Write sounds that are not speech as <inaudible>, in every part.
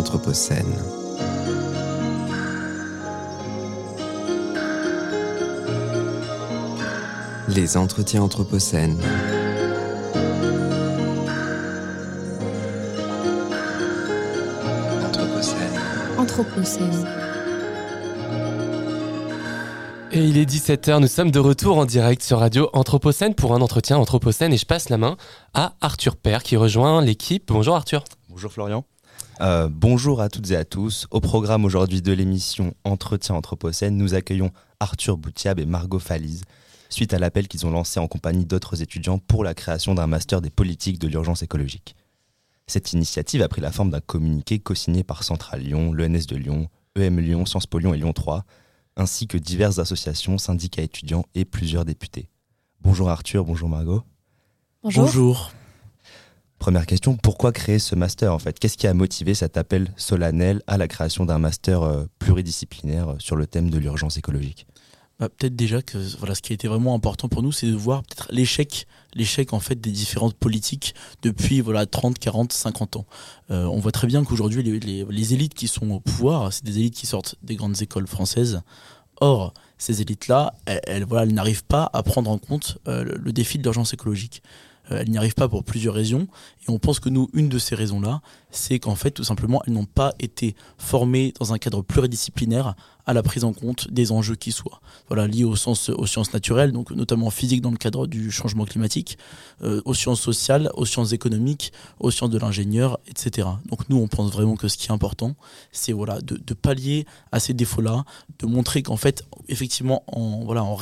Anthropocène. Les entretiens Anthropocène. Anthropocène. Anthropocène. Et il est 17h, nous sommes de retour en direct sur Radio Anthropocène pour un entretien Anthropocène et je passe la main à Arthur Père qui rejoint l'équipe. Bonjour Arthur. Bonjour Florian. Euh, bonjour à toutes et à tous. Au programme aujourd'hui de l'émission Entretien Anthropocène, nous accueillons Arthur Boutiab et Margot Falise suite à l'appel qu'ils ont lancé en compagnie d'autres étudiants pour la création d'un master des politiques de l'urgence écologique. Cette initiative a pris la forme d'un communiqué co-signé par Central Lyon, l'ENS de Lyon, EM Lyon, Sciences Po Lyon et Lyon 3, ainsi que diverses associations, syndicats étudiants et plusieurs députés. Bonjour Arthur, bonjour Margot. Bonjour. Première question, pourquoi créer ce master en fait? Qu'est-ce qui a motivé cet appel solennel à la création d'un master euh, pluridisciplinaire sur le thème de l'urgence écologique? Bah, peut-être déjà que voilà, ce qui a été vraiment important pour nous, c'est de voir peut-être l'échec, l'échec en fait des différentes politiques depuis voilà 30, 40, 50 ans. Euh, on voit très bien qu'aujourd'hui les, élites qui sont au pouvoir, c'est des élites qui sortent des grandes écoles françaises. Or, ces élites-là, elles, elles, voilà, elles n'arrivent pas à prendre en compte euh, le, le, défi de l'urgence écologique. Euh, elles n'y arrivent pas pour plusieurs raisons. Et on pense que nous, une de ces raisons-là, c'est qu'en fait, tout simplement, elles n'ont pas été formées dans un cadre pluridisciplinaire à la prise en compte des enjeux qui soient voilà, liés aux sciences naturelles, donc notamment physique dans le cadre du changement climatique, euh, aux sciences sociales, aux sciences économiques, aux sciences de l'ingénieur, etc. Donc nous, on pense vraiment que ce qui est important, c'est voilà, de, pallier à ces défauts-là, de montrer qu'en fait, effectivement, en, voilà, en,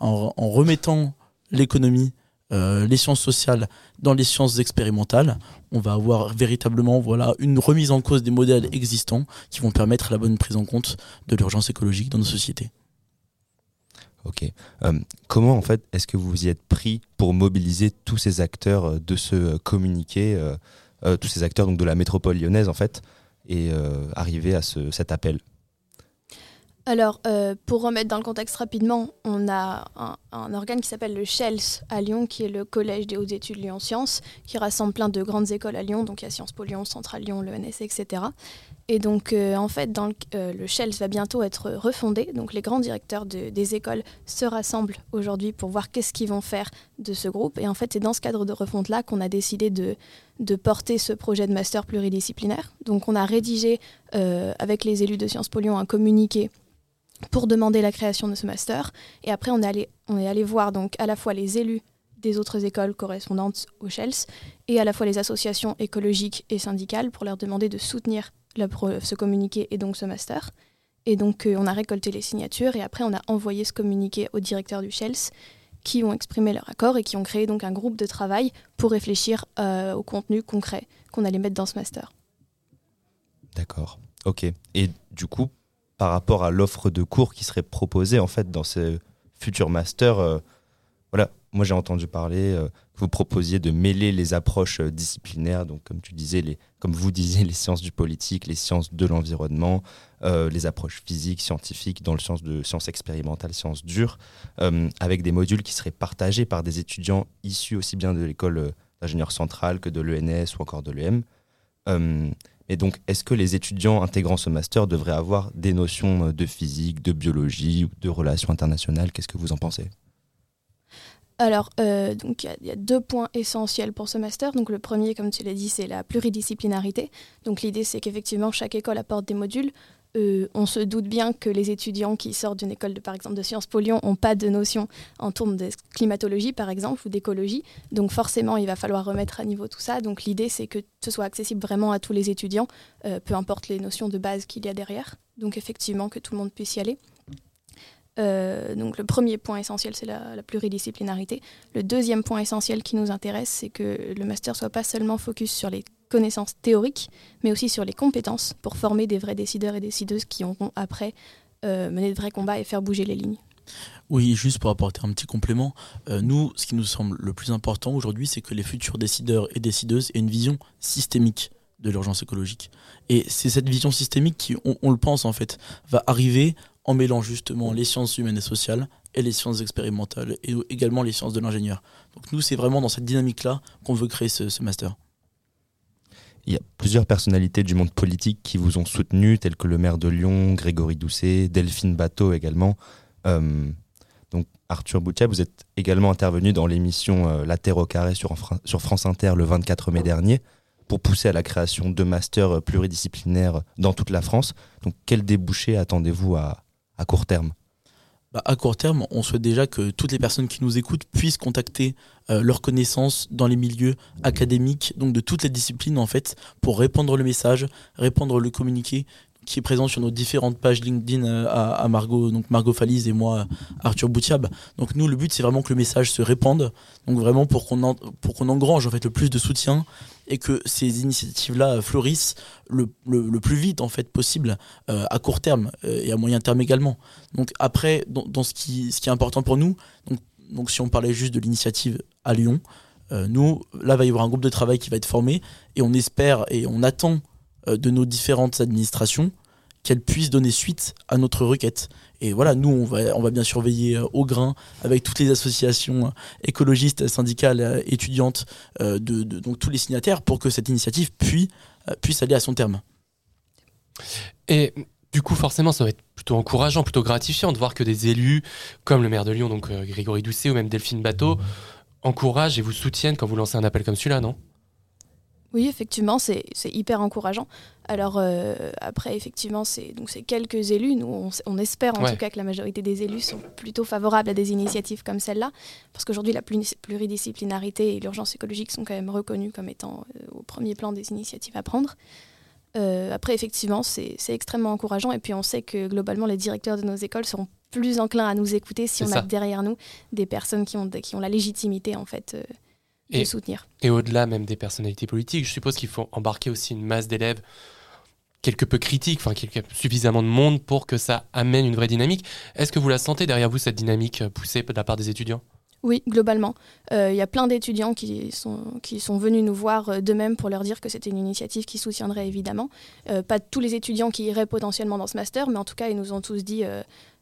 en remettant l'économie euh, les sciences sociales dans les sciences expérimentales, on va avoir véritablement voilà, une remise en cause des modèles existants qui vont permettre la bonne prise en compte de l'urgence écologique dans nos sociétés. Ok. Euh, comment en fait est-ce que vous vous y êtes pris pour mobiliser tous ces acteurs euh, de ce communiqué, tous ces acteurs donc de la métropole lyonnaise en fait, et arriver à ce, cet appel? Alors, euh, pour remettre dans le contexte rapidement, on a un, organe qui s'appelle le SHELS à Lyon, qui est le Collège des hautes études Lyon Sciences, qui rassemble plein de grandes écoles à Lyon, donc il y a Sciences Po Lyon, Centrale Lyon, l'ENS, etc. Et donc, euh, en fait, le, euh, le, SHELS va bientôt être refondé, donc les grands directeurs de, des écoles se rassemblent aujourd'hui pour voir qu'est-ce qu'ils vont faire de ce groupe. Et en fait, c'est dans ce cadre de refonte-là qu'on a décidé de, de porter ce projet de master pluridisciplinaire. Donc, on a rédigé, euh, avec les élus de Sciences Po Lyon, un communiqué pour demander la création de ce master. Et après, on est allé, on est allé voir donc à la fois les élus des autres écoles correspondantes au SHELS et à la fois les associations écologiques et syndicales pour leur demander de soutenir ce communiqué et donc ce master. Et donc, euh, on a récolté les signatures et après, on a envoyé ce communiqué au directeur du SHELS qui ont exprimé leur accord et qui ont créé donc un groupe de travail pour réfléchir euh, au contenu concret qu'on allait mettre dans ce master. D'accord. Ok. Et du coup, par rapport à l'offre de cours qui serait proposée en fait dans ces futurs masters. Euh, voilà, moi j'ai entendu parler euh, que vous proposiez de mêler les approches euh, disciplinaires, donc comme tu disais, les, comme vous disiez, les sciences du politique, les sciences de l'environnement, les approches physiques, scientifiques, dans le sens de sciences expérimentales, sciences dures, avec des modules qui seraient partagés par des étudiants issus aussi bien de l'école d'ingénieur centrale que de l'ENS ou encore de l'EM. Et donc, est-ce que les étudiants intégrant ce master devraient avoir des notions de physique, de biologie de relations internationales? Qu'est-ce que vous en pensez? Alors, euh, donc il y, y, a deux points essentiels pour ce master. Donc, le premier, comme tu l'as dit, c'est la pluridisciplinarité. Donc, l'idée, c'est qu'effectivement, chaque école apporte des modules. Euh, on se doute bien que les étudiants qui sortent d'une école, de, par exemple, de Sciences Po n'ont pas de notion en termes de climatologie, par exemple, ou d'écologie. Donc, forcément, il va falloir remettre à niveau tout ça. Donc, l'idée, c'est que ce soit accessible vraiment à tous les étudiants, euh, peu importe les notions de base qu'il y a derrière. Donc, effectivement, que tout le monde puisse y aller. Euh, donc le premier point essentiel, c'est la, la, pluridisciplinarité. Le deuxième point essentiel qui nous intéresse, c'est que le master soit pas seulement focus sur les connaissances théoriques, mais aussi sur les compétences pour former des vrais décideurs et décideuses qui auront après euh, mené de vrais combats et faire bouger les lignes. Oui, juste pour apporter un petit complément, euh, nous, ce qui nous semble le plus important aujourd'hui, c'est que les futurs décideurs et décideuses aient une vision systémique de l'urgence écologique. Et c'est cette vision systémique qui, on, le pense en fait, va arriver en mêlant justement les sciences humaines et sociales et les sciences expérimentales et également les sciences de l'ingénieur. Donc nous, c'est vraiment dans cette dynamique-là qu'on veut créer ce, master. Il y a plusieurs personnalités du monde politique qui vous ont soutenu, tels que le maire de Lyon, Grégory Doucet, Delphine Bateau également. Euh, donc Arthur Boutia, vous êtes également intervenu dans l'émission euh, La Terre au carré sur, France Inter le 24 mai dernier pour pousser à la création de masters pluridisciplinaires dans toute la France. Donc quel débouché attendez-vous à court terme? Bah, à court terme, on souhaite déjà que toutes les personnes qui nous écoutent puissent contacter euh, leurs connaissances dans les milieux académiques, donc de toutes les disciplines en fait, pour répandre le message, répandre le communiqué qui est présent sur nos différentes pages LinkedIn euh, à, Margot, donc Margot Falise et moi, Arthur Boutiab. Donc nous, le but, c'est vraiment que le message se répande, donc vraiment pour qu'on engrange en fait le plus de soutien et que ces initiatives-là fleurissent le, le, plus vite en fait possible euh, à court terme euh, et à moyen terme également. Donc après, dans, ce, qui, ce qui est important pour nous, donc, donc si on parlait juste de l'initiative à Lyon, nous, là, va y avoir un groupe de travail qui va être formé et on espère et on attend de nos différentes administrations qu'elles puissent donner suite à notre requête. Et voilà, nous, on va, on va bien surveiller euh, au grain avec toutes les associations euh, écologistes, syndicales, étudiantes, de, donc tous les signataires, pour que cette initiative puisse, puisse aller à son terme. Et du coup, forcément, ça va être plutôt encourageant, plutôt gratifiant de voir que des élus, comme le maire de Lyon, donc Grégory Doucet ou même Delphine Bateau, encouragent et vous soutiennent quand vous lancez un appel comme celui-là, non? Oui, effectivement, c'est hyper encourageant. Alors euh, après, effectivement, c'est quelques élus. Nous, on, espère en tout cas que la majorité des élus sont plutôt favorables à des initiatives comme celle-là, parce qu'aujourd'hui, la pluridisciplinarité et l'urgence écologique sont quand même reconnues comme étant euh, au premier plan des initiatives à prendre. Euh, après, effectivement, c'est extrêmement encourageant. Et puis, on sait que globalement, les directeurs de nos écoles seront plus enclins à nous écouter si on a derrière nous des personnes qui ont, qui ont la légitimité, en fait, et, soutenir. Et au-delà même des personnalités politiques, je suppose qu'il faut embarquer aussi une masse d'élèves quelque peu critiques, enfin suffisamment de monde pour que ça amène une vraie dynamique. Est-ce que vous la sentez derrière vous, cette dynamique euh, poussée de la part des étudiants? Oui, globalement. Euh, il y a plein d'étudiants qui sont, qui sont venus nous voir euh, d'eux-mêmes pour leur dire que c'était une initiative qui soutiendrait évidemment. pas tous les étudiants qui iraient potentiellement dans ce master, mais en tout cas, ils nous ont tous dit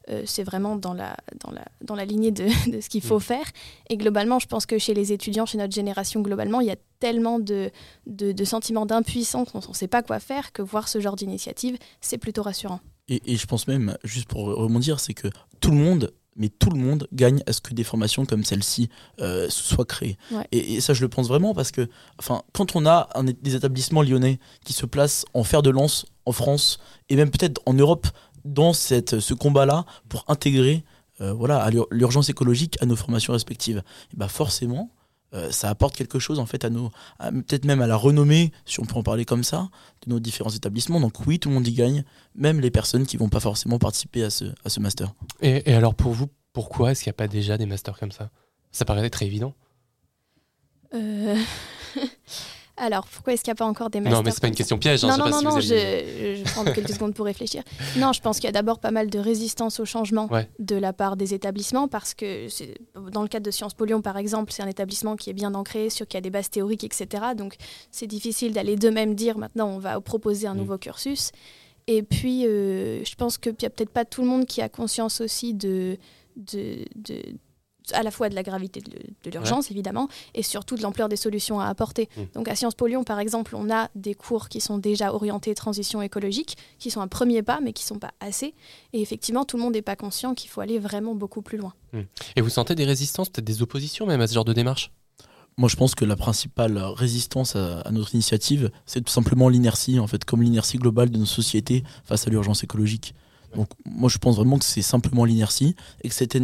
euh, c'est vraiment dans la, dans la, dans la lignée de, <laughs> de ce qu'il faut mm. faire. Et globalement, je pense que chez les étudiants, chez notre génération, globalement, il y a tellement de, de, de sentiments d'impuissance qu'on ne sait pas quoi faire que voir ce genre d'initiative, c'est plutôt rassurant. Et, et, je pense même, juste pour rebondir, c'est que tout le monde mais tout le monde gagne à ce que des formations comme celle-ci euh, soient créées. Et, ça, je le pense vraiment parce que, enfin, quand on a un, des établissements lyonnais qui se placent en fer de lance en France et même peut-être en Europe dans cette, ce combat-là pour intégrer euh, voilà, l'urgence écologique à nos formations respectives. Et bah forcément, euh, ça apporte quelque chose en fait à nos, peut-être même à la renommée, si on peut en parler comme ça, de nos différents établissements. Donc oui, tout le monde y gagne, même les personnes qui vont pas forcément participer à ce, à ce master. Et, et alors pour vous, pourquoi est-ce qu'il n'y a pas déjà des masters comme ça? Ça paraît très évident. Euh... Alors, pourquoi est-ce qu'il n'y a pas encore des masters Non, mais c'est pas une question piège. Hein, non, non, non, je, prends quelques secondes pour réfléchir. Non, je pense qu'il y a d'abord pas mal de résistance au changement de la part des établissements parce que dans le cadre de Sciences Po Lyon, par exemple, c'est un établissement qui est bien ancré, sur qui a des bases théoriques, etc. Donc, c'est difficile d'aller d'eux-mêmes dire maintenant on va proposer un mm. nouveau cursus. Et puis, euh, je pense qu'il n'y a peut-être pas tout le monde qui a conscience aussi de, de, de, à la fois de la gravité de, l'urgence, évidemment, et surtout de l'ampleur des solutions à apporter. Mmh. Donc à Sciences Po Lyon, par exemple, on a des cours qui sont déjà orientés transition écologique, qui sont un premier pas, mais qui ne sont pas assez. Et effectivement, tout le monde n'est pas conscient qu'il faut aller vraiment beaucoup plus loin. Mmh. Et vous sentez des résistances, peut-être des oppositions même à ce genre de démarche? Moi, je pense que la principale résistance à, à notre initiative, c'est tout simplement l'inertie, en fait, comme l'inertie globale de nos sociétés face à l'urgence écologique. Donc moi je pense vraiment que c'est simplement l'inertie et que cette,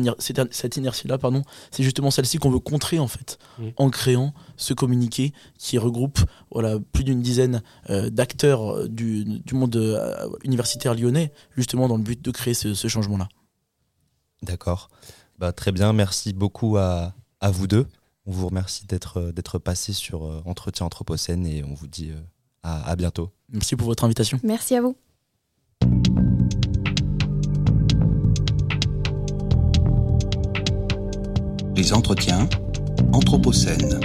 cette inertie-là, pardon, c'est justement celle-ci qu'on veut contrer en fait, en créant ce communiqué qui regroupe voilà, plus d'une dizaine euh, d'acteurs euh, du, du, monde euh, universitaire lyonnais, justement dans le but de créer ce, changement-là. D'accord. Bah, très bien, merci beaucoup à, à vous deux. On vous remercie d'être d'être passé sur Entretien Anthropocène et on vous dit à, à bientôt. Merci pour votre invitation. Merci à vous. Les entretiens Anthropocène.